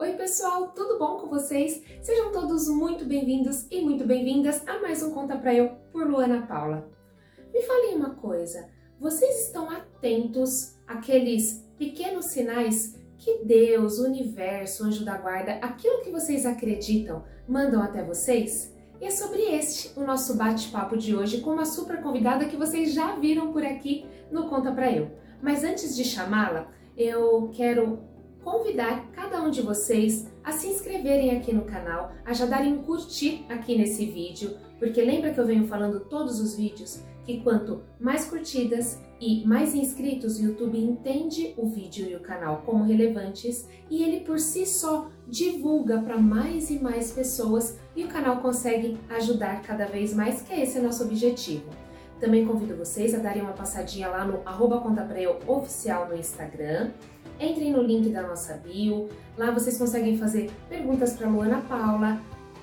Oi, pessoal, tudo bom com vocês? Sejam todos muito bem-vindos e muito bem-vindas a mais um Conta Pra Eu por Luana Paula. Me falem uma coisa, vocês estão atentos àqueles pequenos sinais que Deus, o universo, o anjo da guarda, aquilo que vocês acreditam, mandam até vocês? E é sobre este o nosso bate-papo de hoje com uma super convidada que vocês já viram por aqui no Conta Pra Eu. Mas antes de chamá-la, eu quero convidar cada um de vocês a se inscreverem aqui no canal, a já darem um curtir aqui nesse vídeo, porque lembra que eu venho falando todos os vídeos que quanto mais curtidas e mais inscritos o YouTube entende o vídeo e o canal como relevantes e ele por si só divulga para mais e mais pessoas e o canal consegue ajudar cada vez mais, que esse é nosso objetivo. Também convido vocês a darem uma passadinha lá no arroba oficial no Instagram entrem no link da nossa bio, lá vocês conseguem fazer perguntas para Luana Paula,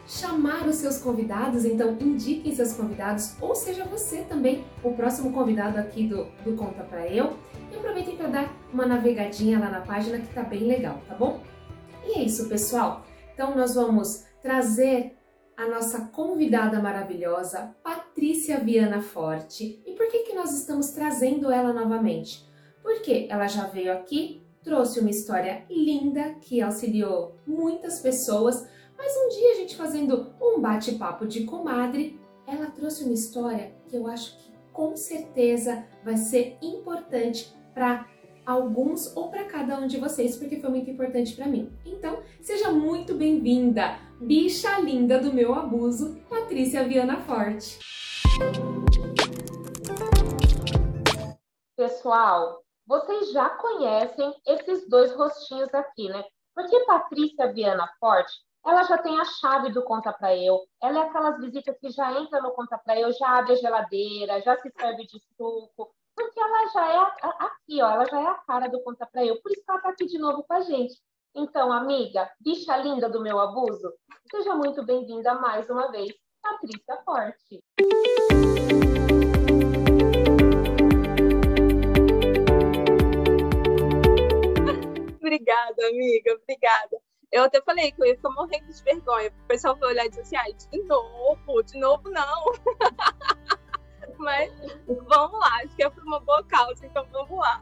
chamar os seus convidados, então indiquem seus convidados, ou seja você também o próximo convidado aqui do, do Conta Pra Eu. E aproveitem para dar uma navegadinha lá na página que tá bem legal, tá bom? E é isso, pessoal. Então nós vamos trazer a nossa convidada maravilhosa, Patrícia Viana Forte. E por que, que nós estamos trazendo ela novamente? Porque ela já veio aqui trouxe uma história linda que auxiliou muitas pessoas, mas um dia a gente fazendo um bate-papo de comadre, ela trouxe uma história que eu acho que com certeza vai ser importante para alguns ou para cada um de vocês, porque foi muito importante para mim. Então, seja muito bem-vinda, bicha linda do meu abuso, Patrícia Viana Forte. Pessoal, vocês já conhecem esses dois rostinhos aqui, né? Porque Patrícia Viana Forte, ela já tem a chave do Conta Pra Eu, ela é aquelas visitas que já entra no Conta Pra Eu, já abre a geladeira, já se serve de suco, porque ela já é aqui, ó, ela já é a cara do Conta Pra Eu, por isso que ela tá aqui de novo com a gente. Então, amiga, bicha linda do meu abuso, seja muito bem-vinda mais uma vez, Patrícia Forte. Obrigada, amiga, obrigada. Eu até falei que eu ia ficar morrendo de vergonha. O pessoal vai olhar e dizer assim, ai, de novo, de novo não. Mas vamos lá, acho que é por uma boa causa, então vamos lá.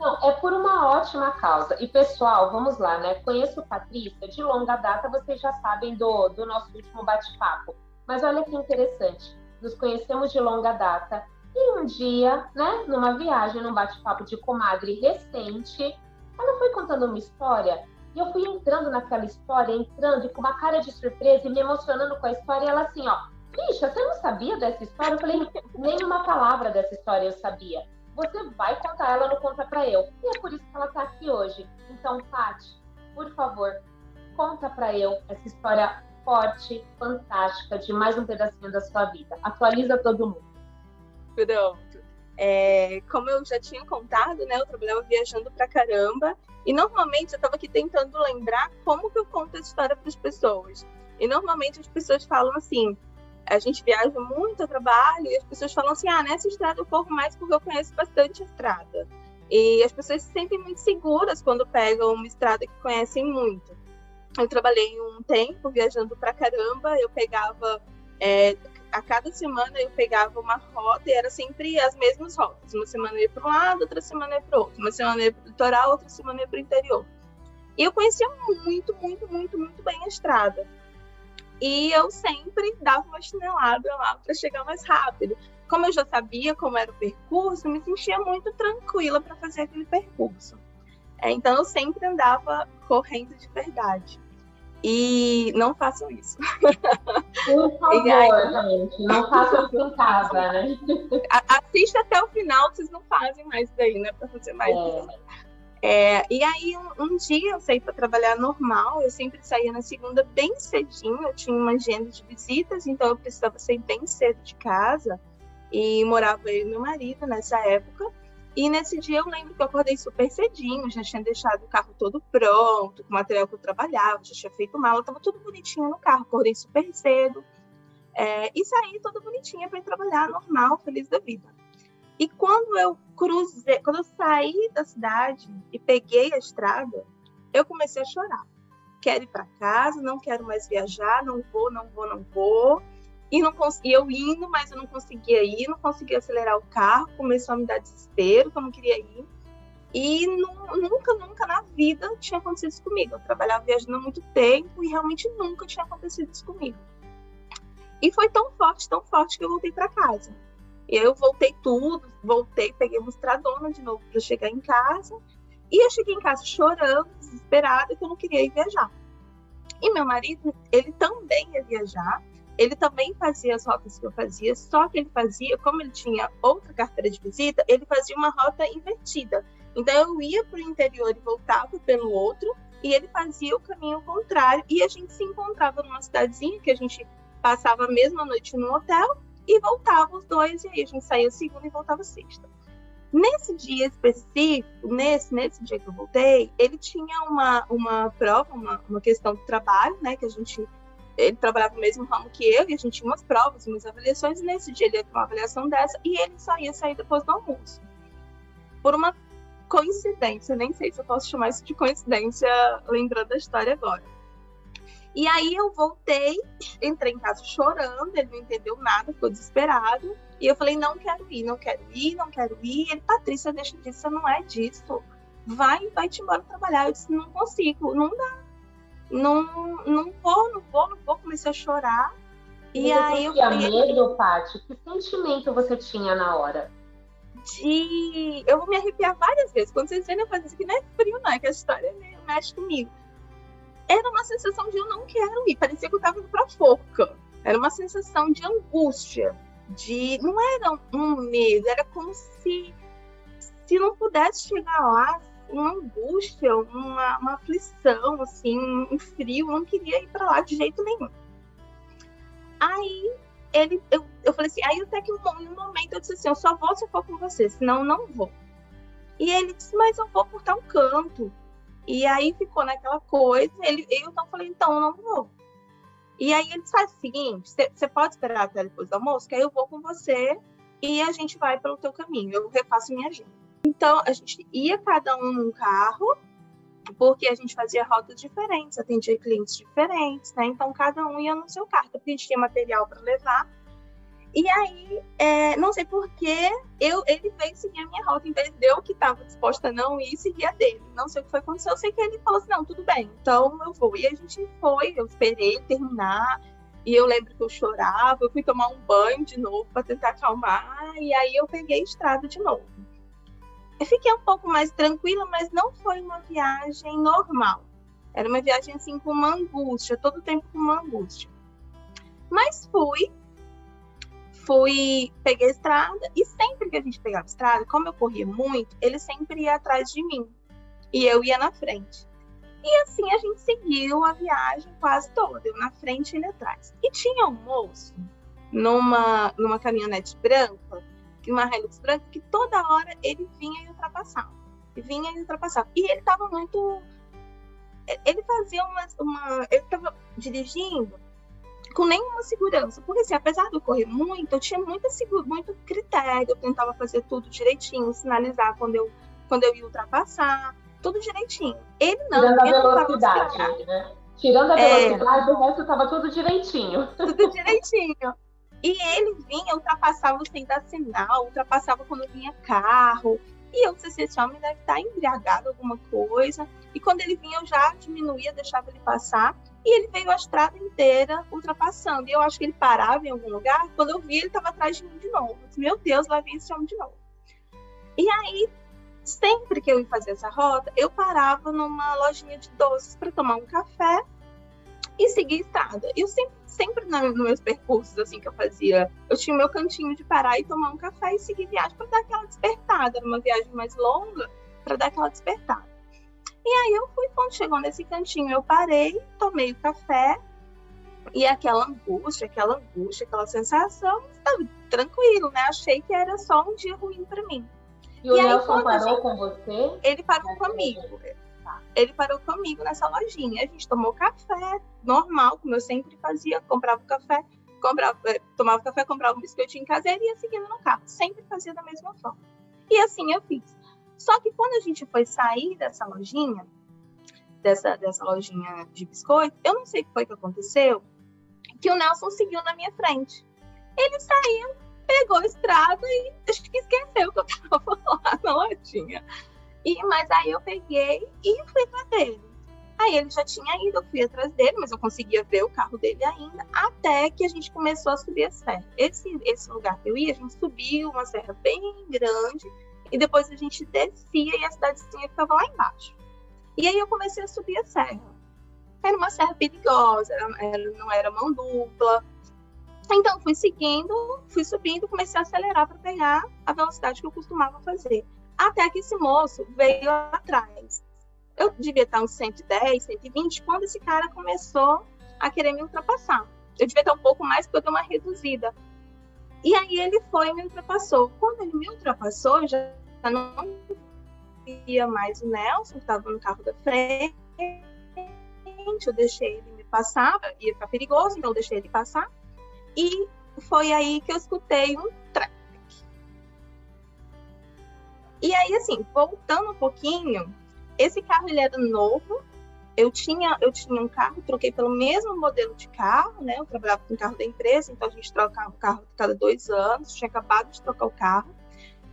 Não, é por uma ótima causa. E pessoal, vamos lá, né? Conheço Patrícia de longa data, vocês já sabem do, do nosso último bate-papo. Mas olha que interessante, nos conhecemos de longa data e um dia, né, numa viagem, num bate-papo de comadre recente, ela foi contando uma história e eu fui entrando naquela história, entrando e com uma cara de surpresa e me emocionando com a história. E ela assim, ó, bicha, você não sabia dessa história? Eu falei, nenhuma palavra dessa história eu sabia. Você vai contar ela no Conta Pra Eu. E é por isso que ela tá aqui hoje. Então, Tati, por favor, conta pra eu essa história forte, fantástica, de mais um pedacinho da sua vida. Atualiza todo mundo. Pronto. É, como eu já tinha contado, né, eu trabalhava viajando pra caramba e normalmente eu estava aqui tentando lembrar como que eu conto a história para as pessoas. E normalmente as pessoas falam assim: a gente viaja muito a trabalho e as pessoas falam assim: ah, nessa estrada eu corro mais porque eu conheço bastante estrada. E as pessoas se sentem muito seguras quando pegam uma estrada que conhecem muito. Eu trabalhei um tempo viajando pra caramba, eu pegava é, a cada semana eu pegava uma rota e era sempre as mesmas rotas. Uma semana eu ia para um lado, outra semana eu ia para outro. Uma semana eu ia para o litoral, outra semana eu ia para o interior. E eu conhecia muito, muito, muito, muito bem a estrada. E eu sempre dava uma chinelada lá para chegar mais rápido. Como eu já sabia como era o percurso, me sentia muito tranquila para fazer aquele percurso. É, então eu sempre andava correndo de verdade. E não façam isso. Por favor, aí, gente, não façam isso em casa, né? Assista até o final, vocês não fazem mais daí, né? Para fazer mais. É. É, e aí, um, um, dia eu saí para trabalhar normal, eu sempre saía na segunda bem cedinho, eu tinha uma agenda de visitas, então eu precisava sair bem cedo de casa, e morava eu e meu marido nessa época. E nesse dia eu lembro que eu acordei super cedinho, já tinha deixado o carro todo pronto, com o material que eu trabalhava, já tinha feito mala, estava tudo bonitinho no carro, acordei super cedo. É, e saí toda bonitinha para ir trabalhar, normal, feliz da vida. E quando eu cruzei, quando eu saí da cidade e peguei a estrada, eu comecei a chorar. quero ir para casa, não quero mais viajar, não vou, não vou, não vou. E não eu indo, mas eu não conseguia ir, não conseguia acelerar o carro, começou a me dar desespero, que eu não queria ir. E nunca, nunca na vida tinha acontecido isso comigo. Eu trabalhava viajando há muito tempo e realmente nunca tinha acontecido isso comigo. E foi tão forte, tão forte que eu voltei para casa. E eu voltei tudo, voltei, peguei uma estradona de novo para chegar em casa. E eu cheguei em casa chorando, desesperada, que eu não queria ir viajar. E meu marido, ele também ia viajar, ele também fazia as rotas que eu fazia, só que ele fazia, como ele tinha outra carteira de visita, ele fazia uma rota invertida. Então eu ia para o interior e voltava pelo outro, e ele fazia o caminho contrário, e a gente se encontrava numa cidadezinha que a gente passava a mesma noite no hotel e voltava os dois, e aí a gente saía segunda e voltava sexta. Nesse dia específico, nesse, nesse dia que eu voltei, ele tinha uma, uma prova, uma, uma questão de trabalho, né? Que a gente. Ele trabalhava no mesmo ramo que eu, e a gente tinha umas provas, umas avaliações, e nesse dia ele ia ter uma avaliação dessa, e ele só ia sair depois do almoço. Por uma coincidência, nem sei se eu posso chamar isso de coincidência, lembrando a história agora. E aí eu voltei, entrei em casa chorando, ele não entendeu nada, ficou desesperado. E eu falei, não quero ir, não quero ir, não quero ir. Ele, Patrícia, deixa disso, não é disso. Vai, vai te embora trabalhar. Eu disse, não consigo, não dá. Não, não vou, não vou, não vou. Comecei a chorar. E, e aí eu tinha falei, medo, Paty? Que sentimento você tinha na hora? De. Eu vou me arrepiar várias vezes. Quando vocês veem, eu faço isso aqui não é frio, não, é que a história mexe comigo. Era uma sensação de eu não quero ir. Parecia que eu estava indo pra forca. Era uma sensação de angústia de não era um medo, era como se se não pudesse chegar lá, uma angústia, uma, uma aflição, assim, um frio, não queria ir para lá de jeito nenhum. Aí ele, eu, eu falei assim, aí até que um, um momento eu disse assim, eu só vou se eu for com você, senão eu não vou. E ele disse, mas eu vou por tal canto. E aí ficou naquela coisa, ele, eu então falei, então eu não vou. E aí eles fazem o seguinte: você pode esperar até depois do almoço, que aí eu vou com você e a gente vai pelo teu caminho. Eu refaço minha agenda. Então a gente ia cada um num carro, porque a gente fazia rotas diferentes, atendia clientes diferentes, né? Então cada um ia no seu carro, porque a gente tinha material para levar e aí, é, não sei porquê, ele veio seguir a minha rota, em vez de eu que estava disposta a não ir, seguir a dele. Não sei o que foi acontecer, eu sei que ele falou assim, não, tudo bem, então eu vou. E a gente foi, eu esperei terminar, e eu lembro que eu chorava, eu fui tomar um banho de novo para tentar acalmar, e aí eu peguei a estrada de novo. Eu fiquei um pouco mais tranquila, mas não foi uma viagem normal. Era uma viagem assim com uma angústia, todo o tempo com uma angústia. Mas fui, fui, peguei a estrada e sempre que a gente pegava a estrada, como eu corria muito, ele sempre ia atrás de mim e eu ia na frente. E assim a gente seguiu a viagem quase toda, eu na frente e ele atrás. E tinha um moço numa, numa caminhonete branca, uma Hilux branca, que toda hora ele vinha e ultrapassava. E vinha e ultrapassava. E ele estava muito. Ele fazia uma. uma ele estava dirigindo com nenhuma segurança. Porque, assim, apesar de eu correr muito, eu tinha muita, muito critério, eu tentava fazer tudo direitinho, sinalizar quando eu, quando eu ia ultrapassar, tudo direitinho. Ele não. Tirando a velocidade, né? Tirando a é. velocidade, é, o resto estava tudo direitinho. Tudo direitinho. E ele vinha, ultrapassava sem dar sinal, ultrapassava quando vinha carro. E eu disse esse homem deve estar embriagado alguma coisa. E quando ele vinha, eu já diminuía, deixava ele passar. E ele veio a estrada inteira ultrapassando. E eu acho que ele parava em algum lugar. Quando eu vi, ele estava atrás de mim de novo. Disse, Meu Deus, lá vem esse homem de novo. E aí, sempre que eu ia fazer essa rota, eu parava numa lojinha de doces para tomar um café e seguir estrada. Eu sempre, sempre nos meus percursos assim que eu fazia, eu tinha o meu cantinho de parar e tomar um café e seguir viagem para dar aquela despertada. Era uma viagem mais longa para dar aquela despertada. E aí eu fui, quando chegou nesse cantinho, eu parei, tomei o café, e aquela angústia, aquela angústia, aquela sensação, estava tranquilo, né? Achei que era só um dia ruim para mim. E, e o Nelson parou gente... com você? Ele parou comigo. Ele parou comigo nessa lojinha. A gente tomou café, normal, como eu sempre fazia, comprava café, comprava, eh, tomava café, comprava um biscoitinho em casa e ia seguindo no carro. Sempre fazia da mesma forma. E assim eu fiz. Só que quando a gente foi sair dessa lojinha, dessa, dessa lojinha de biscoito, eu não sei o que foi que aconteceu, que o Nelson seguiu na minha frente. Ele saiu, pegou a estrada e acho que esqueceu que eu estava lá na lojinha. E, mas aí eu peguei e fui atrás dele. Aí ele já tinha ido, eu fui atrás dele, mas eu conseguia ver o carro dele ainda, até que a gente começou a subir a serra. Esse, esse lugar que eu ia, a gente subia uma serra bem grande, e depois a gente descia e a cidadezinha ficava lá embaixo. E aí eu comecei a subir a serra. Era uma serra perigosa, era, não era mão dupla. Então fui seguindo, fui subindo, comecei a acelerar para pegar a velocidade que eu costumava fazer. Até que esse moço veio atrás. Eu devia estar uns 110, 120, quando esse cara começou a querer me ultrapassar. Eu devia estar um pouco mais, porque eu dei uma reduzida. E aí ele foi e me ultrapassou. Quando ele me ultrapassou, eu já não via mais o Nelson, estava no carro da frente. Eu deixei ele me passar, ia ficar perigoso, então eu deixei ele passar. E foi aí que eu escutei um track. E aí, assim, voltando um pouquinho, esse carro ele era novo. Eu tinha, eu tinha um carro, troquei pelo mesmo modelo de carro, né? Eu trabalhava com o carro da empresa, então a gente trocava o carro cada dois anos. Tinha acabado de trocar o carro.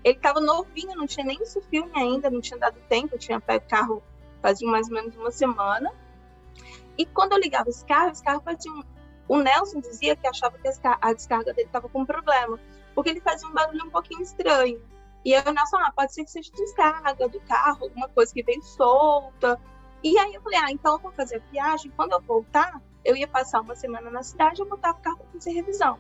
Ele estava novinho, não tinha nem isso filme ainda, não tinha dado tempo. Eu tinha pego o carro fazia mais ou menos uma semana. E quando eu ligava esse carro, esse carro fazia um... O Nelson dizia que achava que a descarga dele estava com problema, porque ele fazia um barulho um pouquinho estranho. E o Nelson, ah, pode ser que seja descarga do carro, alguma coisa que veio solta. E aí eu falei, ah, então eu vou fazer a viagem. Quando eu voltar, eu ia passar uma semana na cidade, eu botava o carro para fazer revisão.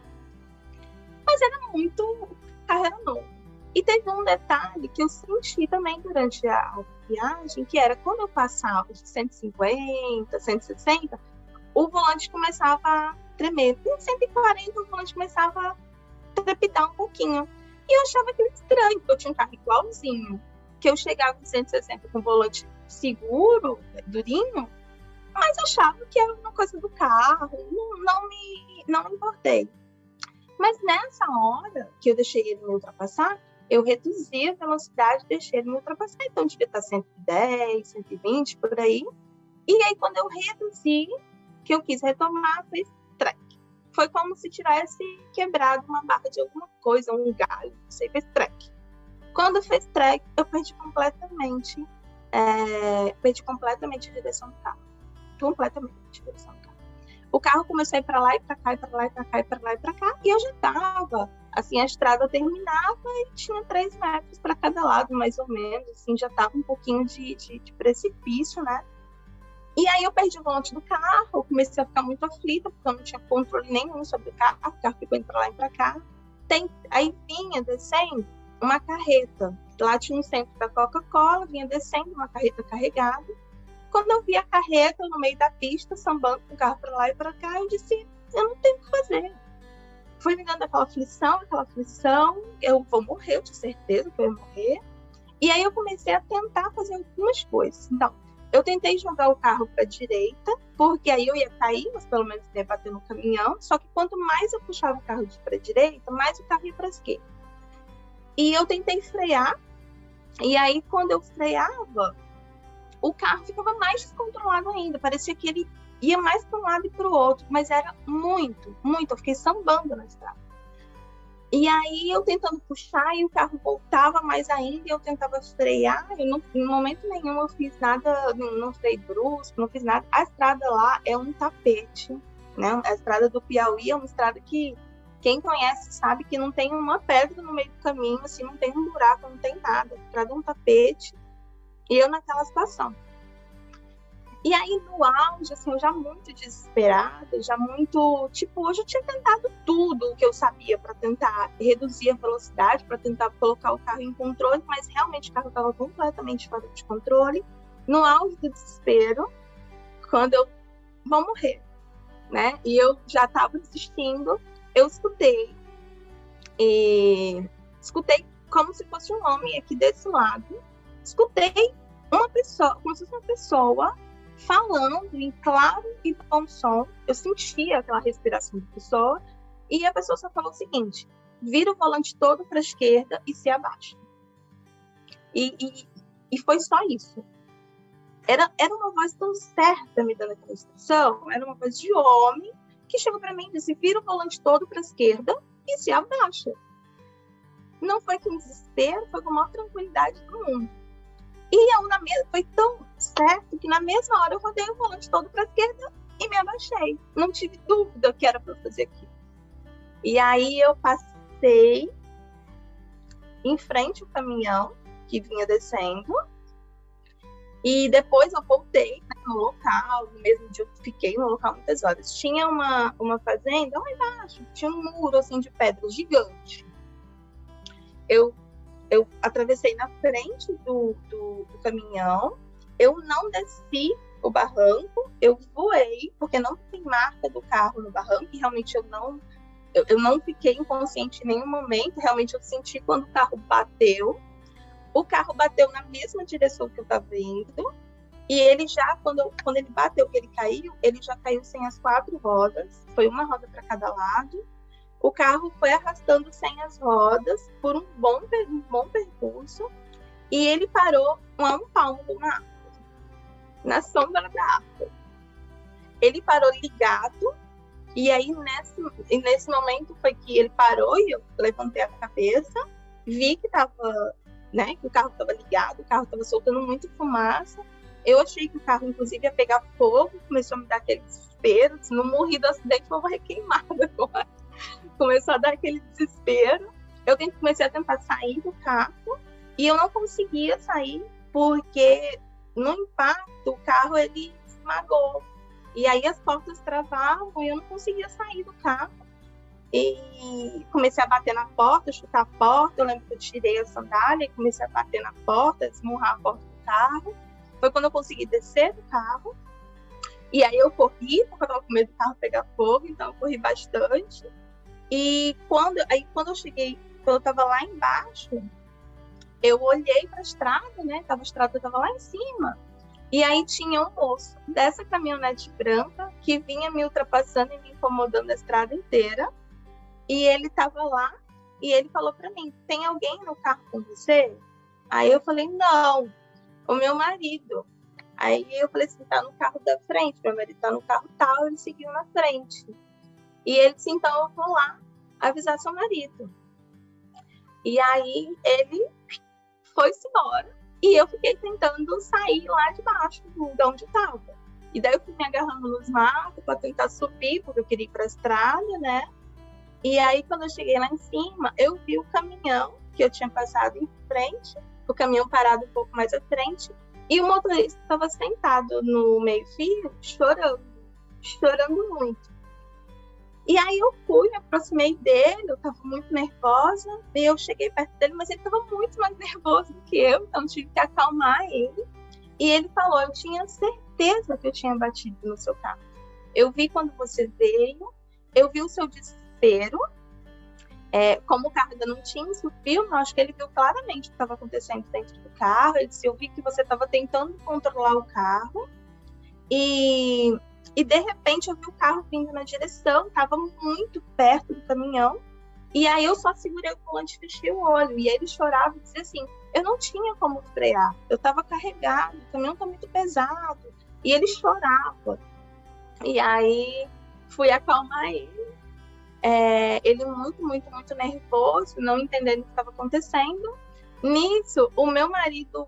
Mas era muito, carro era novo. E teve um detalhe que eu senti também durante a viagem, que era quando eu passava de 150, 160, o volante começava a tremer. Em 140, o volante começava a trepidar um pouquinho. E eu achava aquilo estranho, porque eu tinha um carro igualzinho, que eu chegava com 160 com volante seguro, durinho, mas achava que era uma coisa do carro, não, não, me, não me importei. Mas nessa hora que eu deixei ele me ultrapassar, eu reduzi a velocidade deixei ele me ultrapassar. Então, devia estar 110, 120, por aí. E aí, quando eu reduzi, que eu quis retomar, fez. Foi como se tivesse quebrado uma barra de alguma coisa, um galho, não sei, fez track. Quando fez track, eu perdi completamente, é, perdi completamente a direção do carro. Completamente a direção do carro. O carro começou a ir para lá e para cá, e para lá e para cá, e para lá e para cá, e eu já estava assim, a estrada terminava e tinha três metros para cada lado, mais ou menos, assim, já estava um pouquinho de, de, de, precipício, né? E aí eu perdi o volante do carro, comecei a ficar muito aflita, porque eu não tinha controle nenhum sobre o carro, o carro ficou indo para lá e para cá. Tem, aí vinha descendo uma carreta, lá tinha um centro da Coca-Cola, vinha descendo uma carreta carregada. Quando eu vi a carreta no meio da pista, sambando com o carro para lá e para cá, eu disse, eu não tenho o que fazer, foi me dando aquela aflição, aquela aflição, eu vou morrer, eu tinha certeza que eu ia morrer. E aí eu comecei a tentar fazer algumas coisas. Então, eu tentei jogar o carro para a direita, porque aí eu ia cair, mas pelo menos ia bater no caminhão. Só que quanto mais eu puxava o carro para a direita, mais o carro ia para esquerda. E eu tentei frear, e aí quando eu freava, o carro ficava mais descontrolado ainda. Parecia que ele ia mais para um lado e para o outro, mas era muito, muito. Eu fiquei sambando na estrada. E aí eu tentando puxar e o carro voltava mais ainda e eu tentava frear. E em momento nenhum eu fiz nada, não, não brusco, não fiz nada. A estrada lá é um tapete, né? A estrada do Piauí é uma estrada que quem conhece sabe que não tem uma pedra no meio do caminho, assim, não tem um buraco, não tem nada. A estrada é um tapete. E eu naquela situação. E aí, no auge, assim, eu já muito desesperada, já muito. Tipo, hoje eu tinha tentado tudo o que eu sabia para tentar reduzir a velocidade, para tentar colocar o carro em controle, mas realmente o carro estava completamente fora de controle. No auge do desespero, quando eu vou morrer, né? E eu já estava desistindo, eu escutei. E escutei como se fosse um homem aqui desse lado. Escutei uma pessoa, como se fosse uma pessoa falando em claro e bom som. Eu sentia aquela respiração da pessoa. E a pessoa só falou o seguinte: vira o volante todo para a esquerda e se abaixa. E, e, e, foi só isso. era, era uma voz tão certa me dando aquela instrução, era uma voz de homem que chegou para mim e disse: vira o volante todo para a esquerda e se abaixa. Não foi com desespero, foi com a maior tranquilidade do mundo. E eu, na mesma, foi tão certo que na mesma hora eu rodei o volante todo para a esquerda e me abaixei. Não tive dúvida que era para fazer aquilo. E aí eu passei em frente ao caminhão que vinha descendo. E depois eu voltei né, no local, no mesmo dia eu fiquei no local muitas horas. Tinha uma, uma fazenda lá embaixo, tinha um muro assim de pedra gigante. Eu, eu atravessei na frente do, do, do caminhão, eu não desci o barranco, eu voei, porque não tem marca do carro no barranco, e realmente eu não eu, eu não fiquei inconsciente em nenhum momento, realmente eu senti quando o carro bateu. O carro bateu na mesma direção que eu estava indo, e ele já, quando, quando ele bateu, que ele caiu, ele já caiu sem as quatro rodas, foi uma roda para cada lado. O carro foi arrastando sem as rodas por um bom, um bom percurso, e ele parou a um palmo de uma árvore, na sombra da árvore. Ele parou ligado e aí, nesse, nesse momento, foi que ele parou e eu levantei a cabeça, vi que tava, né, que o carro estava ligado, o carro estava soltando muita fumaça. Eu achei que o carro, inclusive, ia pegar fogo, começou a me dar aquele desespero. Se não morri do acidente, eu vou queimada agora. Começou a dar aquele desespero. Eu comecei a tentar sair do carro e eu não conseguia sair porque no impacto o carro ele esmagou e aí as portas travavam e eu não conseguia sair do carro. E comecei a bater na porta, chutar a porta. Eu lembro que eu tirei a sandália e comecei a bater na porta, esmurrar a porta do carro. Foi quando eu consegui descer do carro. E aí eu corri, porque eu estava com medo do carro pegar fogo, então eu corri bastante. E quando, aí quando eu cheguei, quando eu estava lá embaixo, eu olhei para a estrada, né? Tava, a estrada estava lá em cima. E aí tinha um moço dessa caminhonete branca que vinha me ultrapassando e me incomodando a estrada inteira. E ele estava lá e ele falou para mim: "Tem alguém no carro com você?" Aí eu falei: "Não, o meu marido". Aí eu falei assim: "Tá no carro da frente, meu marido tá no carro tal". Ele seguiu na frente. E ele disse: "Então vou lá avisar seu marido". E aí ele foi-se embora e eu fiquei tentando sair lá de baixo, de onde estava. E daí eu fui me agarrando nos matos para tentar subir, porque eu queria ir para a estrada, né? E aí, quando eu cheguei lá em cima, eu vi o caminhão que eu tinha passado em frente, o caminhão parado um pouco mais à frente, e o motorista estava sentado no meio-fio, chorando, chorando muito. E aí eu fui, me aproximei dele, eu estava muito nervosa, e eu cheguei perto dele, mas ele estava muito mais nervoso do que eu, então tive que acalmar ele. E ele falou: Eu tinha certeza que eu tinha batido no seu carro. Eu vi quando você veio, eu vi o seu desespero. É, como o carro ainda não tinha filme, eu acho que ele viu claramente o que estava acontecendo dentro do carro. Ele disse: Eu vi que você estava tentando controlar o carro. E e de repente eu vi o carro vindo na direção, estava muito perto do caminhão. E aí eu só segurei o volante e fechei o olho. E ele chorava e dizia assim: eu não tinha como frear, eu estava carregado, o caminhão está muito pesado. E ele chorava. E aí fui acalmar ele. É, ele muito, muito, muito nervoso, não entendendo o que estava acontecendo. Nisso, o meu marido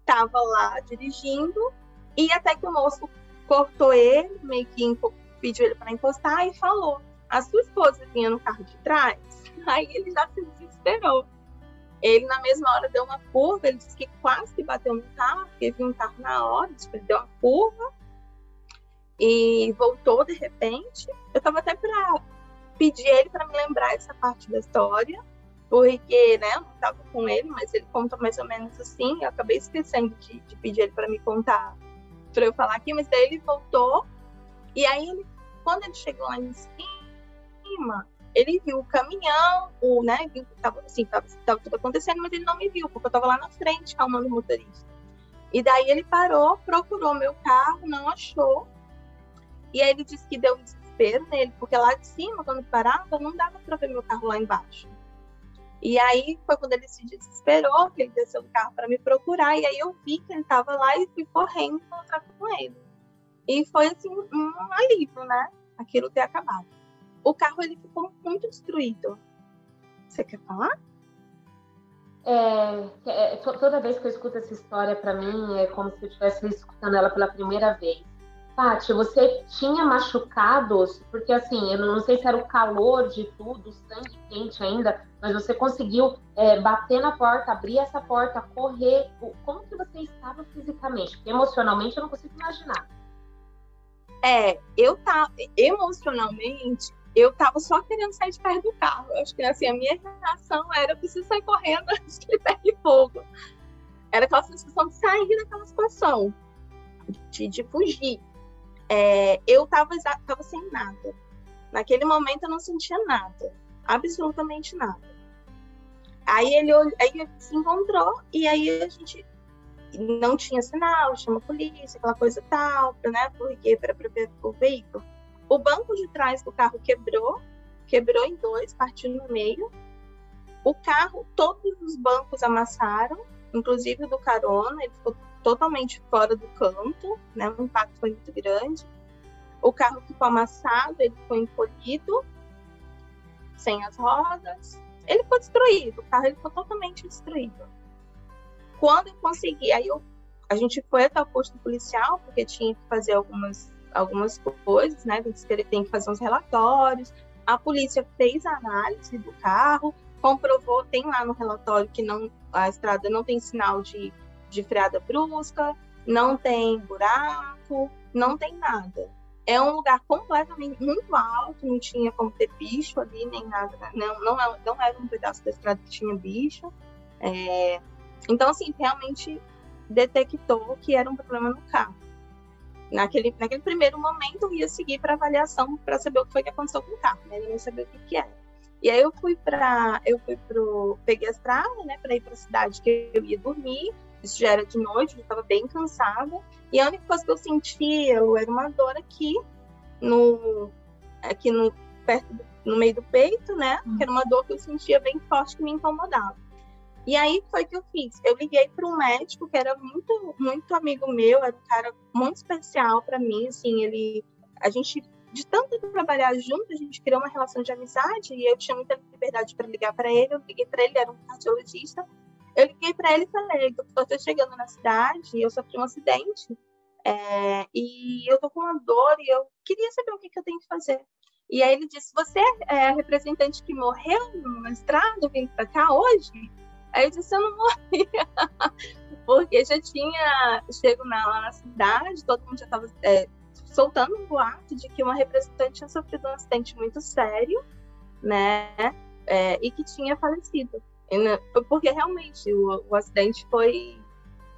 estava lá dirigindo e até que o moço cortou ele, meio que pediu ele para encostar e falou: A sua esposa vinha no carro de trás? Aí ele já se desesperou. Ele, na mesma hora, deu uma curva. Ele disse que quase que bateu no carro, porque viu um carro na hora. Deu uma curva e voltou de repente. Eu estava até para pedir ele para me lembrar essa parte da história, porque né, eu não estava com ele, mas ele conta mais ou menos assim. Eu acabei esquecendo de, de pedir ele para me contar para eu falar aqui, mas daí ele voltou. E aí, ele, quando ele chegou lá em cima, ele viu o caminhão, o, né, viu que tava, assim, tava, tava tudo acontecendo, mas ele não me viu, porque eu estava lá na frente calmando o motorista. E daí ele parou, procurou meu carro, não achou. E aí ele disse que deu um desespero nele, porque lá de cima, quando parava, não dava para ver meu carro lá embaixo. E aí foi quando ele se desesperou, que ele desceu do carro para me procurar, e aí eu vi que ele estava lá e fui correndo encontrar com ele. E foi assim um alívio, né? Aquilo ter acabado. O carro ele ficou muito destruído. Você quer falar? É, é, toda vez que eu escuto essa história, para mim, é como se eu estivesse escutando ela pela primeira vez. Paty, você tinha machucados, porque assim, eu não sei se era o calor de tudo, sangue quente ainda, mas você conseguiu é, bater na porta, abrir essa porta, correr. Como que você estava fisicamente? Porque emocionalmente eu não consigo imaginar. É, eu tava emocionalmente, eu tava só querendo sair de perto do carro. Acho que assim, a minha reação era eu preciso sair correndo antes que ele pegue fogo. Era aquela sensação de sair daquela situação, de, de fugir é, eu estava tava sem nada. Naquele momento eu não sentia nada, absolutamente nada. Aí ele, aí ele se encontrou e aí a gente não tinha sinal, chama a polícia, aquela coisa tal, né? Porque para ver o veículo. O banco de trás do carro quebrou, quebrou em dois, partiu no meio. O carro, todos os bancos amassaram, inclusive o do carona, ele ficou totalmente fora do canto, né? O impacto foi muito grande. O carro ficou amassado, ele foi encolhido, sem as rodas. Ele foi destruído, o carro ele ficou totalmente destruído. Quando eu consegui, aí eu, a gente foi até o posto policial, porque tinha que fazer algumas, algumas coisas, né? Tem que fazer uns relatórios. A polícia fez a análise do carro, comprovou, tem lá no relatório que não, a estrada não tem sinal de de freada brusca, não tem buraco, não tem nada. É um lugar completamente muito alto, não tinha como ter bicho ali, nem nada. Né? Não, não, é, não era um pedaço da estrada que tinha bicho. É... Então, assim, realmente detectou que era um problema no carro. Naquele, naquele primeiro momento, eu ia seguir para avaliação para saber o que foi que aconteceu com o carro, né? Eu não sabia o que, que era. E aí eu fui para, eu fui pro, peguei a estrada, né, para ir para a cidade que eu ia dormir isso já era de noite, eu estava bem cansada. E a única coisa que eu sentia era uma dor aqui, no, aqui no, perto do, no meio do peito, né? Uhum. Que era uma dor que eu sentia bem forte que me incomodava. E aí foi que eu fiz. Eu liguei para um médico que era muito, muito amigo meu, era um cara muito especial para mim. Assim, ele, a gente, de tanto trabalhar junto, a gente criou uma relação de amizade e eu tinha muita liberdade para ligar para ele. Eu liguei para ele, era um cardiologista. Eu liguei para ele e falei: eu estou chegando na cidade, eu sofri um acidente é, e eu tô com uma dor e eu queria saber o que, que eu tenho que fazer. E aí ele disse: Você é a representante que morreu no estrado vindo para cá hoje? Aí eu disse: Eu não morri, porque já tinha chego na, lá na cidade, todo mundo já estava é, soltando um boato de que uma representante tinha sofrido um acidente muito sério, né? É, e que tinha falecido. Porque realmente o, o acidente foi,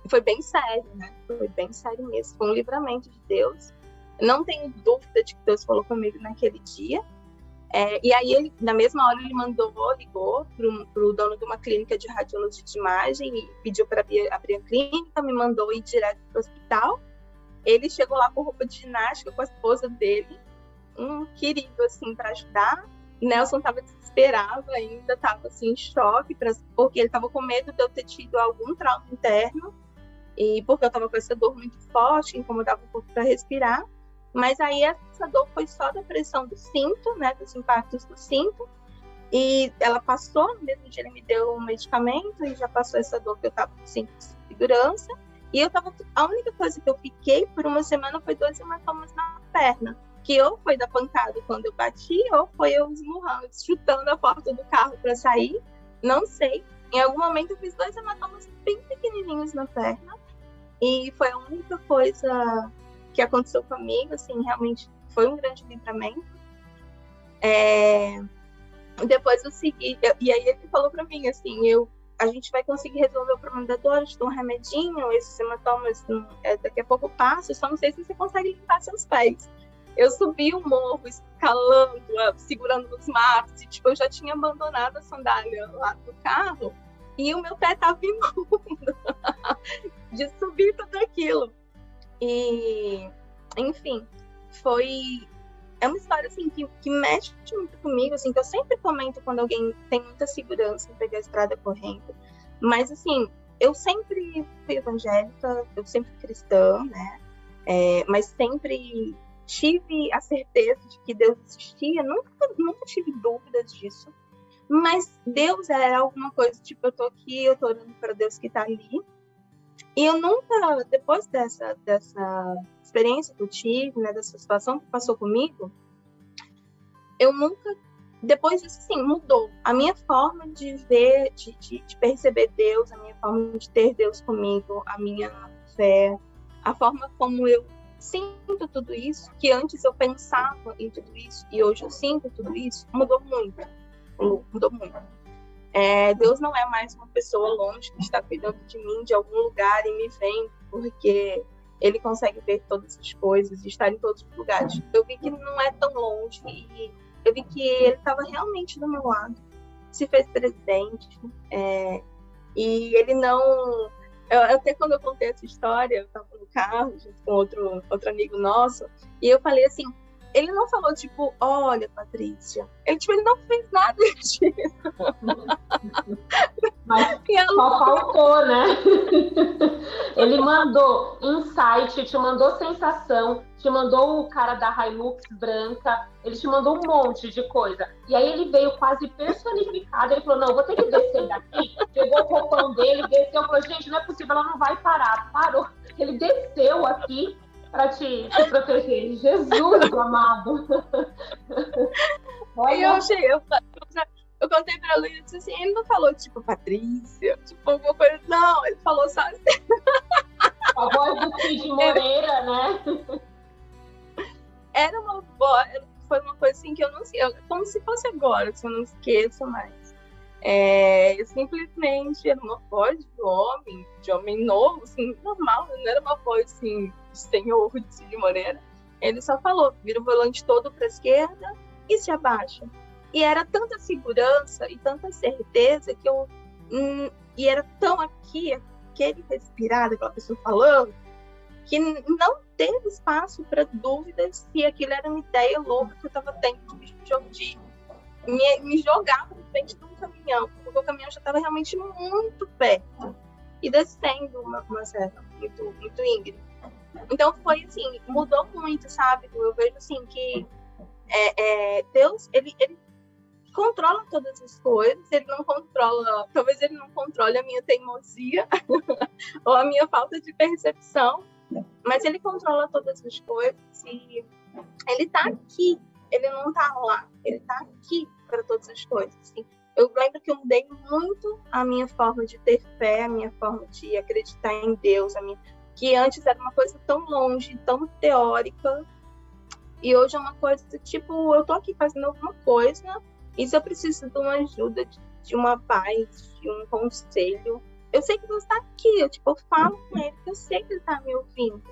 foi bem sério, né? Foi bem sério mesmo. Foi um livramento de Deus. Não tenho dúvida de que Deus falou comigo naquele dia. É, e aí, ele, na mesma hora, ele mandou, ligou para o dono de uma clínica de radiologia de imagem e pediu para abrir, abrir, a clínica, me mandou ir direto para o hospital. Ele chegou lá com roupa de ginástica com a esposa dele, um querido, assim, para ajudar. Nelson estava desesperado ainda, estava assim, em choque, pra, porque ele estava com medo de eu ter tido algum trauma interno, e porque eu estava com essa dor muito forte, incomodava um pouco para respirar. Mas aí essa dor foi só da pressão do cinto, né, dos impactos do cinto, e ela passou, no mesmo dia ele me deu um medicamento e já passou essa dor que eu estava com cinto de segurança. E eu tava. A única coisa que eu fiquei por uma semana foi dois hematomas na perna que ou foi da pancada quando eu bati, ou foi eu esmurrando, chutando a porta do carro para sair, não sei. Em algum momento eu fiz dois hematomas bem pequenininhos na perna, e foi a única coisa que aconteceu comigo, assim, realmente foi um grande livramento. É... Depois eu segui, eu... e aí ele falou para mim, assim, eu a gente vai conseguir resolver o problema da dor, te dou um remedinho, esses hematomas é, daqui a pouco passa, só não sei se você consegue limpar seus pés eu subi o morro, escalando, segurando nos matos, e tipo, eu já tinha abandonado a sandália lá do carro, e o meu pé estava imundo de subir tudo aquilo. E, enfim, foi é uma história assim que, que mexe muito comigo, assim, que eu sempre comento quando alguém tem muita segurança em pegar a estrada correndo. Mas assim, eu sempre fui evangélica, eu sempre cristã, né? É, mas sempre tive a certeza de que Deus existia, nunca, nunca tive dúvidas disso. Mas Deus é alguma coisa, tipo, eu tô aqui, eu tô olhando para Deus que tá ali. E eu nunca, depois dessa, dessa experiência que eu tive, né, dessa situação que passou comigo, eu nunca, depois disso, sim, mudou. A minha forma de ver, de, de, de perceber Deus, a minha forma de ter Deus comigo, a minha fé, a forma como eu sinto tudo isso, que antes eu pensava em tudo isso e hoje eu sinto tudo isso, mudou muito. Mudou muito. É, Deus não é mais uma pessoa longe que está cuidando de mim de algum lugar e me vendo, porque Ele consegue ver todas as coisas e estar em todos os lugares. Eu vi que não é tão longe e eu vi que Ele estava realmente do meu lado, se fez presente é, e Ele não eu, até quando eu contei essa história, eu estava no carro junto com outro, outro amigo nosso, e eu falei assim, ele não falou, tipo, olha, Patrícia. Ele, tipo, ele não fez nada disso. Mas só faltou, né? ele mandou insight, te mandou sensação, te mandou o cara da Hilux branca, ele te mandou um monte de coisa. E aí ele veio quase personificado, ele falou, não, vou ter que descer daqui. Pegou o roupão dele, desceu, falou, gente, não é possível, ela não vai parar. Parou. Ele desceu aqui, para te, te proteger. Jesus amado. Olha. Eu achei, eu, eu contei pra Luísa e disse assim, ele não falou tipo Patrícia, tipo alguma coisa, não, ele falou só assim. A voz do Cid Moreira, né? Era uma boa, foi uma coisa assim que eu não sei, como se fosse agora, se eu não esqueço mais. É, simplesmente era uma voz de homem, de homem novo, assim, normal, não era uma voz assim, de senhor de Cid Moreira. Ele só falou, vira o volante todo para a esquerda e se abaixa. E era tanta segurança e tanta certeza que eu. Hum, e era tão aqui, aquele respirado, aquela pessoa falando, que não teve espaço para dúvidas se aquilo era uma ideia louca que eu estava tendo de, me, me jogar para frente de um caminhão, porque o caminhão já estava realmente muito perto e descendo uma, uma serra muito, muito íngreme. Então foi assim, mudou muito, sabe? Eu vejo assim que é, é, Deus, ele, ele controla todas as coisas, ele não controla, talvez ele não controle a minha teimosia ou a minha falta de percepção, mas ele controla todas as coisas e ele está aqui, ele não está lá, ele está aqui para todas as coisas. Assim. Eu lembro que eu mudei muito a minha forma de ter fé, a minha forma de acreditar em Deus, a minha que antes era uma coisa tão longe, tão teórica, e hoje é uma coisa tipo, eu tô aqui fazendo alguma coisa, e se eu preciso de uma ajuda, de, de uma paz, de um conselho, eu sei que Deus está aqui, eu tipo, eu falo com ele, eu sei que ele está me ouvindo.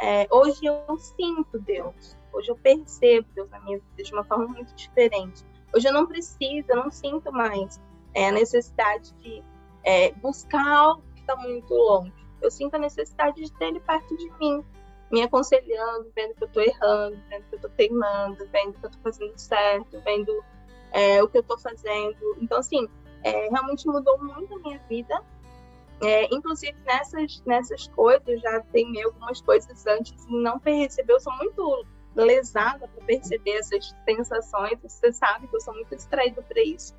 É, hoje eu sinto Deus, hoje eu percebo Deus na minha vida de uma forma muito diferente. Hoje eu não preciso, eu não sinto mais é, a necessidade de é, buscar algo que está muito longe. Eu sinto a necessidade de ter ele perto de mim, me aconselhando, vendo que eu estou errando, vendo que eu estou teimando, vendo que eu estou fazendo certo, vendo é, o que eu estou fazendo. Então, assim, é, realmente mudou muito a minha vida. É, inclusive nessas, nessas coisas, eu já tenho algumas coisas antes e não percebeu. Eu sou muito lesada para perceber essas sensações. Você sabe que eu sou muito distraída para isso.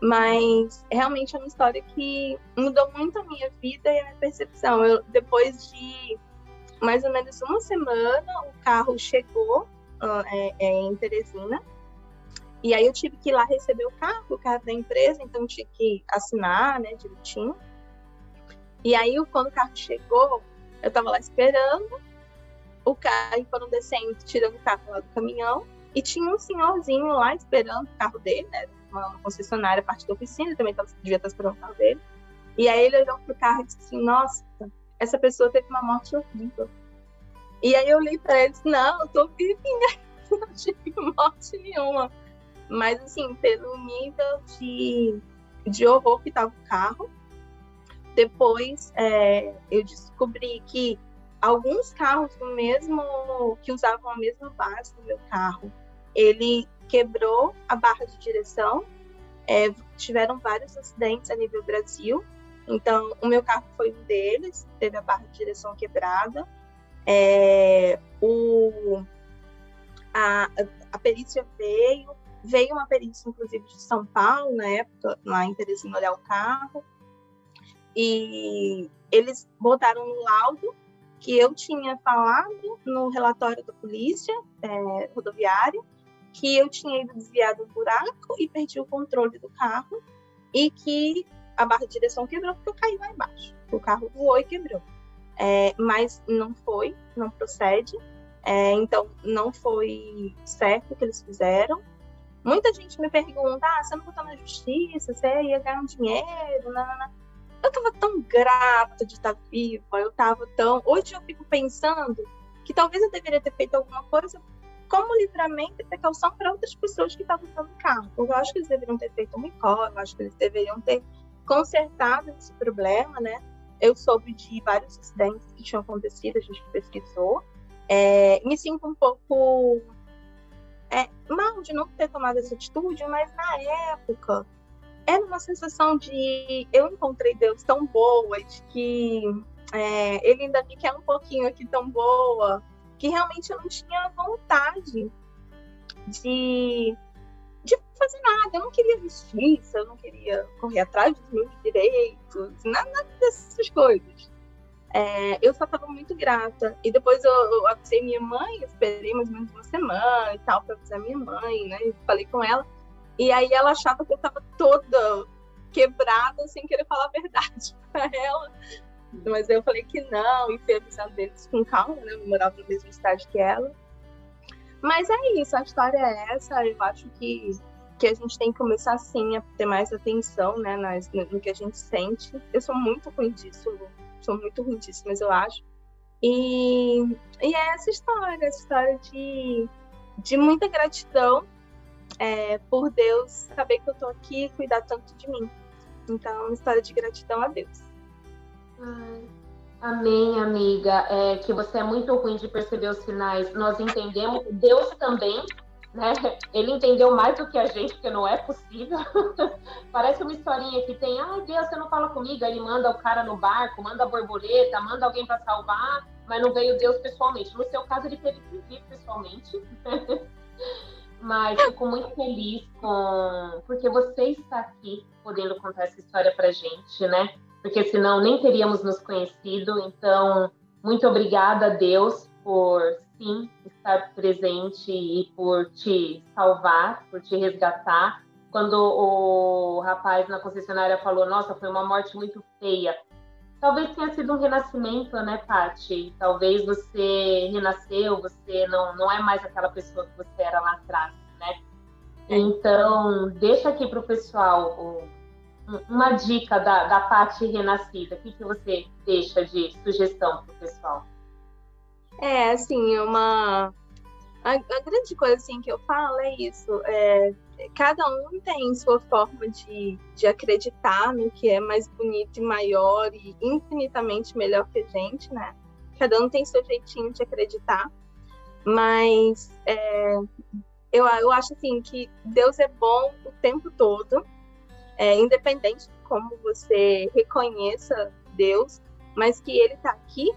Mas realmente é uma história que mudou muito a minha vida e a minha percepção. Eu, depois de mais ou menos uma semana, o carro chegou é, é, em Teresina. E aí eu tive que ir lá receber o carro, o carro da empresa, então tinha que assinar, né, direitinho. E aí quando o carro chegou, eu estava lá esperando, o carro foram descendo, tirando o carro lá do caminhão, e tinha um senhorzinho lá esperando o carro dele, né, uma concessionária, parte da oficina, também tava, devia estar esperando o carro dele. E aí ele olhou pro carro e disse assim, nossa, essa pessoa teve uma morte horrível. E aí eu olhei para ele e disse, não, eu tô vivinha, não tive morte nenhuma. Mas assim, pelo nível de, de horror que tava o carro, depois é, eu descobri que alguns carros do mesmo que usavam a mesma base do meu carro, ele quebrou a barra de direção. É, tiveram vários acidentes a nível Brasil. Então, o meu carro foi um deles, teve a barra de direção quebrada. É, o, a, a perícia veio, veio uma perícia, inclusive, de São Paulo, na época, lá em Teresina, olhar o carro. E eles botaram no laudo que eu tinha falado no relatório da polícia é, rodoviária que eu tinha ido desviado um buraco e perdi o controle do carro e que a barra de direção quebrou porque eu caí lá embaixo. O carro voou e quebrou. É, mas não foi, não procede. É, então, não foi certo o que eles fizeram. Muita gente me pergunta: ah, você não botou na justiça, você ia ganhar um dinheiro, não eu tava tão grata de estar viva, eu tava tão. Hoje eu fico pensando que talvez eu deveria ter feito alguma coisa como livramento e precaução para outras pessoas que estavam usando o carro. Eu acho que eles deveriam ter feito um recall, eu acho que eles deveriam ter consertado esse problema, né? Eu soube de vários acidentes que tinham acontecido, a gente pesquisou. É, me sinto um pouco é, mal de não ter tomado essa atitude, mas na época era uma sensação de eu encontrei Deus tão boa, de que é, ele ainda me quer um pouquinho aqui tão boa, que realmente eu não tinha vontade de, de fazer nada. Eu não queria justiça, eu não queria correr atrás dos meus direitos, nada, dessas coisas. É, eu só estava muito grata. E depois eu, eu avisei minha mãe, esperei mais ou menos uma semana e tal para avisar minha mãe, né? Falei com ela. E aí ela achava que eu estava toda quebrada sem querer falar a verdade para ela. Mas eu falei que não, e fui avisando deles com calma, né? Eu morava no mesmo estádio que ela. Mas é isso, a história é essa. Eu acho que, que a gente tem que começar sim a ter mais atenção né, nas, no que a gente sente. Eu sou muito ruim disso, sou muito ruim disso, mas eu acho. E, e é essa história, essa história de, de muita gratidão é, por Deus saber que eu tô aqui e cuidar tanto de mim. Então, é uma história de gratidão a Deus. Ai, amém, amiga. É, que você é muito ruim de perceber os sinais. Nós entendemos, Deus também, né? Ele entendeu mais do que a gente, porque não é possível. Parece uma historinha que tem, ai Deus, você não fala comigo, ele manda o cara no barco, manda a borboleta, manda alguém para salvar, mas não veio Deus pessoalmente. No seu caso, ele teve que vir pessoalmente. Mas fico muito feliz com porque você está aqui podendo contar essa história para gente, né? Porque senão nem teríamos nos conhecido. Então, muito obrigada a Deus por sim estar presente e por te salvar, por te resgatar. Quando o rapaz na concessionária falou, nossa, foi uma morte muito feia. Talvez tenha sido um renascimento, né, Paty? Talvez você renasceu, você não, não é mais aquela pessoa que você era lá atrás, né? Então, deixa aqui para o pessoal uma dica da, da Paty renascida. O que, que você deixa de sugestão para o pessoal? É, assim, uma... A, a, grande coisa assim, que eu falo é isso. É, cada um tem sua forma de, de acreditar no que é mais bonito e maior e infinitamente melhor que a gente, né? Cada um tem seu jeitinho de acreditar, mas é, eu, eu acho assim que Deus é bom o tempo todo, é, independente de como você reconheça Deus, mas que Ele está aqui,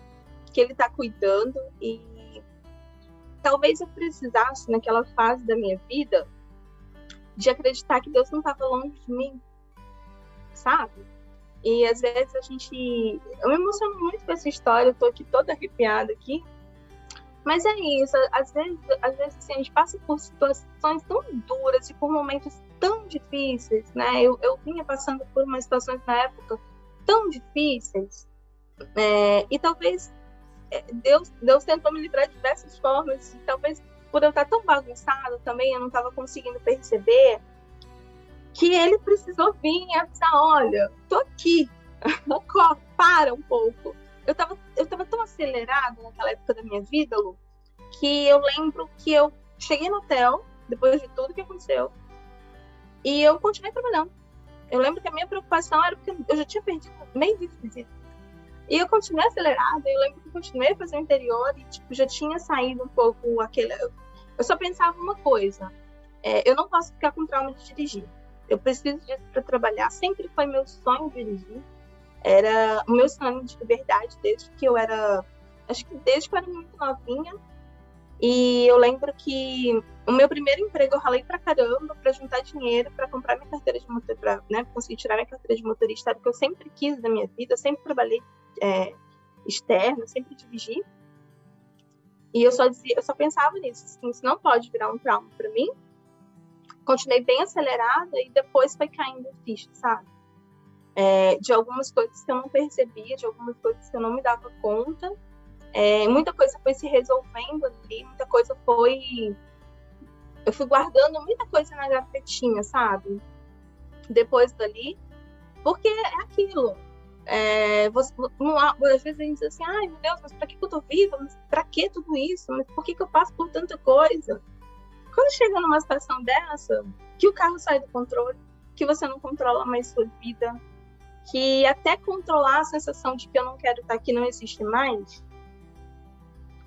que Ele está cuidando e talvez eu precisasse naquela fase da minha vida de acreditar que Deus não estava longe de mim, sabe? E às vezes a gente. Eu me emociono muito com essa história, eu tô aqui toda arrepiada aqui. Mas é isso, às vezes, às vezes assim, a gente passa por situações tão duras e por momentos tão difíceis, né? Eu, eu vinha passando por umas situações na época tão difíceis, é, e talvez é, Deus, Deus tentou me livrar de diversas formas, e talvez por eu estar tão bagunçado também, eu não estava conseguindo perceber que ele precisou vir e avisar, olha, tô aqui, para um pouco. Eu estava eu tava tão acelerada naquela época da minha vida, Lu, que eu lembro que eu cheguei no hotel, depois de tudo que aconteceu, e eu continuei trabalhando. Eu lembro que a minha preocupação era porque eu já tinha perdido meio de visita. E eu continuei acelerada, eu lembro que eu continuei a fazer o interior e tipo, já tinha saído um pouco aquele. Eu só pensava uma coisa: é, eu não posso ficar com trauma de dirigir. Eu preciso disso para trabalhar. Sempre foi meu sonho dirigir. Era o meu sonho de liberdade desde que eu era. Acho que desde que eu era muito novinha. E eu lembro que o meu primeiro emprego eu ralei pra caramba para juntar dinheiro para comprar minha carteira de motorista, né, conseguir tirar minha carteira de motorista, que eu sempre quis da minha vida, eu sempre trabalhei é, externo, sempre dirigi. E eu só dizia, eu só pensava nisso, assim, isso não pode virar um trauma para mim. Continuei bem acelerada e depois foi caindo ficha, sabe? É, de algumas coisas que eu não percebia, de algumas coisas que eu não me dava conta. É, muita coisa foi se resolvendo ali, muita coisa foi. Eu fui guardando muita coisa na gavetinha, sabe? Depois dali, porque é aquilo. É, você, não, às vezes a gente diz assim, ai meu Deus, mas para que eu tô viva? Mas para que tudo isso? Mas por que, que eu passo por tanta coisa? Quando chega numa situação dessa, que o carro sai do controle, que você não controla mais sua vida, que até controlar a sensação de que eu não quero estar aqui não existe mais,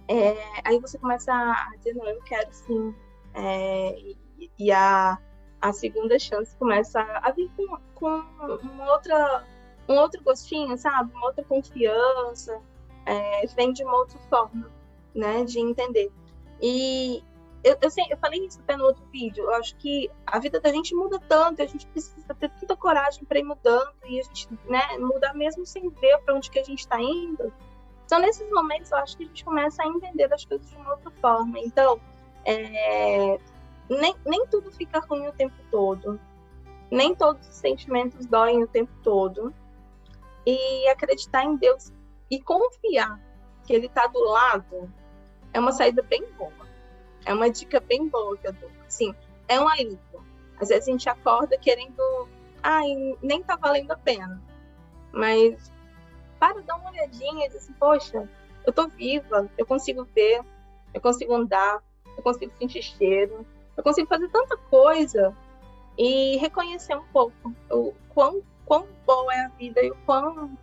é, aí você começa a dizer, não, eu quero sim. É, e, a, a segunda chance começa a vir com, com uma outra, um outro gostinho, sabe? Uma outra confiança, é, vem de uma outra forma, né? De entender. E eu, eu, sei, eu falei isso até no outro vídeo, eu acho que a vida da gente muda tanto, a gente precisa ter tanta coragem para ir mudando e a gente né, mudar mesmo sem ver para onde que a gente está indo então, nesses momentos, eu acho que a gente começa a entender as coisas de uma outra forma. Então, é, nem, nem tudo fica ruim o tempo todo. Nem todos os sentimentos doem o tempo todo. E acreditar em Deus e confiar que Ele está do lado é uma saída bem boa. É uma dica bem boa que eu dou. Assim, é um alívio. Às vezes a gente acorda querendo. Ai, nem tá valendo a pena. Mas para dar uma olhadinha e dizer assim, poxa, eu tô viva, eu consigo ver, eu consigo andar, eu consigo sentir cheiro, eu consigo fazer tanta coisa e reconhecer um pouco o quão, quão boa é a vida e o quão,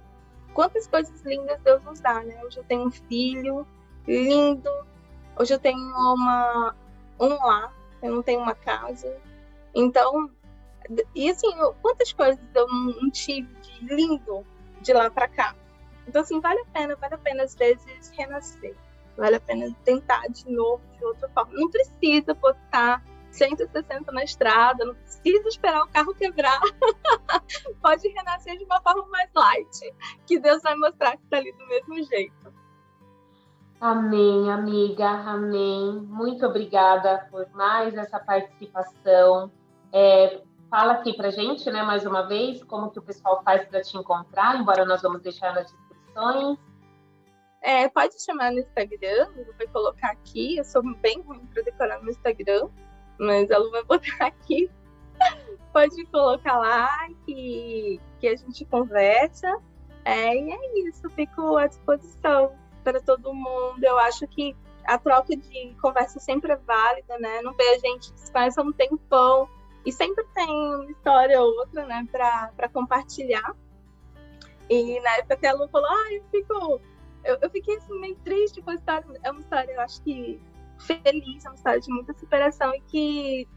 quantas coisas lindas Deus nos dá, né? Hoje eu tenho um filho lindo, hoje eu tenho uma, um lar, eu não tenho uma casa. Então, e assim, quantas coisas eu não tive de lindo de lá para cá? Então, assim, vale a pena, vale a pena às vezes renascer. Vale a pena tentar de novo, de outra forma. Não precisa botar 160 na estrada, não precisa esperar o carro quebrar. Pode renascer de uma forma mais light, que Deus vai mostrar que está ali do mesmo jeito. Amém, amiga, amém. Muito obrigada por mais essa participação. É, fala aqui pra gente, né, mais uma vez, como que o pessoal faz para te encontrar, embora nós vamos deixar na descrição é, pode chamar no Instagram, eu vou colocar aqui. Eu sou bem ruim para decorar no Instagram, mas ela vai botar aqui. pode colocar lá que, que a gente conversa. É, e é isso, fico à disposição para todo mundo. Eu acho que a troca de conversa sempre é válida, né? Não vê a gente que se conhece há um tempão e sempre tem uma história ou outra, né, para compartilhar. E na época que a Lu falou, ah, eu fico. Eu, eu fiquei assim, meio triste a história. É uma história, eu acho que feliz, é uma história de muita superação e que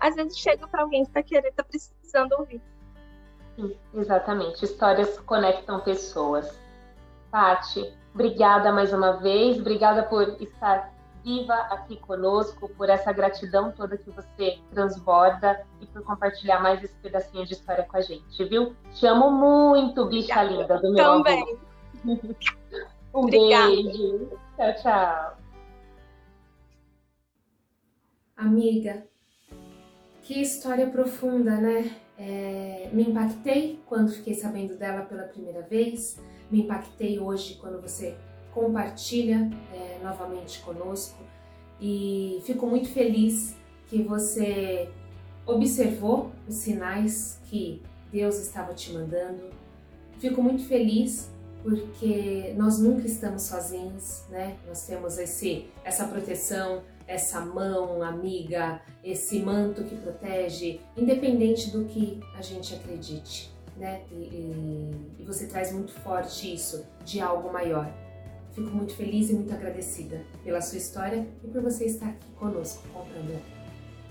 às vezes chega para alguém que está querendo, está precisando ouvir. Exatamente. Histórias conectam pessoas. Pati, obrigada mais uma vez, obrigada por estar viva aqui conosco, por essa gratidão toda que você transborda e por compartilhar mais esse pedacinho de história com a gente, viu? Te amo muito, bicha linda do meu Também. um Obrigada. beijo. Tchau, tchau. Amiga, que história profunda, né? É, me impactei quando fiquei sabendo dela pela primeira vez, me impactei hoje quando você compartilha é, novamente conosco e fico muito feliz que você observou os sinais que Deus estava te mandando. Fico muito feliz porque nós nunca estamos sozinhos, né? Nós temos esse, essa proteção, essa mão amiga, esse manto que protege, independente do que a gente acredite. né? E, e, e você traz muito forte isso de algo maior. Fico muito feliz e muito agradecida pela sua história e por você estar aqui conosco contando.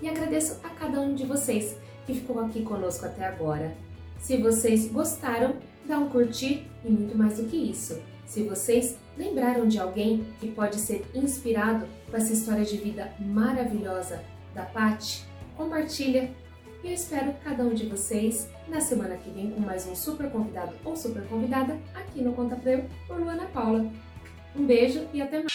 E agradeço a cada um de vocês que ficou aqui conosco até agora. Se vocês gostaram, um curtir e muito mais do que isso. Se vocês lembraram de alguém que pode ser inspirado com essa história de vida maravilhosa da Pati, compartilha. E eu espero cada um de vocês na semana que vem com mais um super convidado ou super convidada aqui no Conta Pra Eu por Luana Paula. Um beijo e até mais!